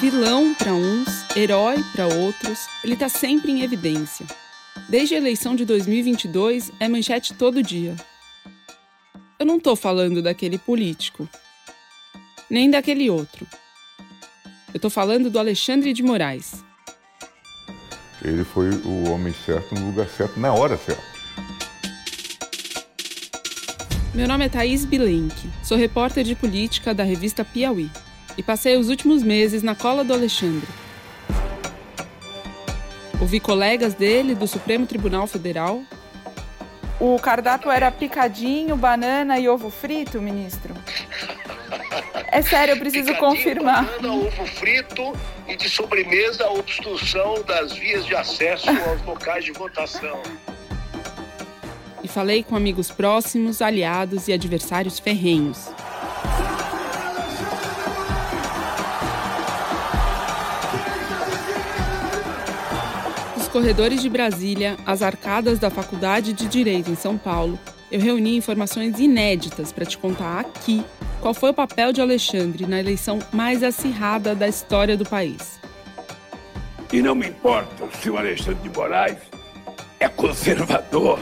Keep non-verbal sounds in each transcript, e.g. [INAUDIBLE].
Vilão para uns, herói para outros, ele está sempre em evidência. Desde a eleição de 2022, é manchete todo dia. Eu não estou falando daquele político, nem daquele outro. Eu estou falando do Alexandre de Moraes. Ele foi o homem certo no lugar certo, na hora certa. Meu nome é Thaís Bilenque, sou repórter de política da revista Piauí e passei os últimos meses na cola do Alexandre. Ouvi colegas dele do Supremo Tribunal Federal. O cardápio era picadinho, banana e ovo frito, ministro? É sério, eu preciso picadinho, confirmar. Banana, ovo frito e de sobremesa a obstrução das vias de acesso aos [LAUGHS] locais de votação e falei com amigos próximos, aliados e adversários ferrenhos. Corredores de Brasília às arcadas da Faculdade de Direito em São Paulo, eu reuni informações inéditas para te contar aqui qual foi o papel de Alexandre na eleição mais acirrada da história do país. E não me importa se o Alexandre de Moraes é conservador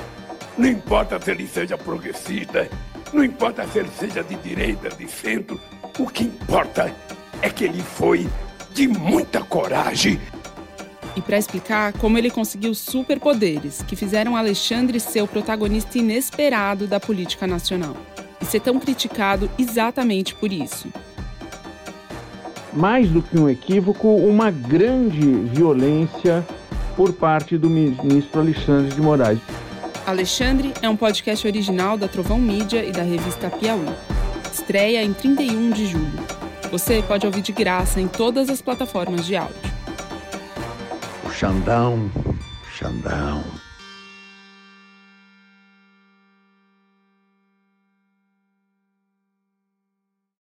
não importa se ele seja progressista, não importa se ele seja de direita, de centro, o que importa é que ele foi de muita coragem. E para explicar como ele conseguiu superpoderes que fizeram Alexandre ser o protagonista inesperado da política nacional e ser tão criticado exatamente por isso. Mais do que um equívoco, uma grande violência por parte do ministro Alexandre de Moraes. Alexandre é um podcast original da Trovão Mídia e da revista Piauí. Estreia em 31 de julho. Você pode ouvir de graça em todas as plataformas de áudio. Shun down, shun down.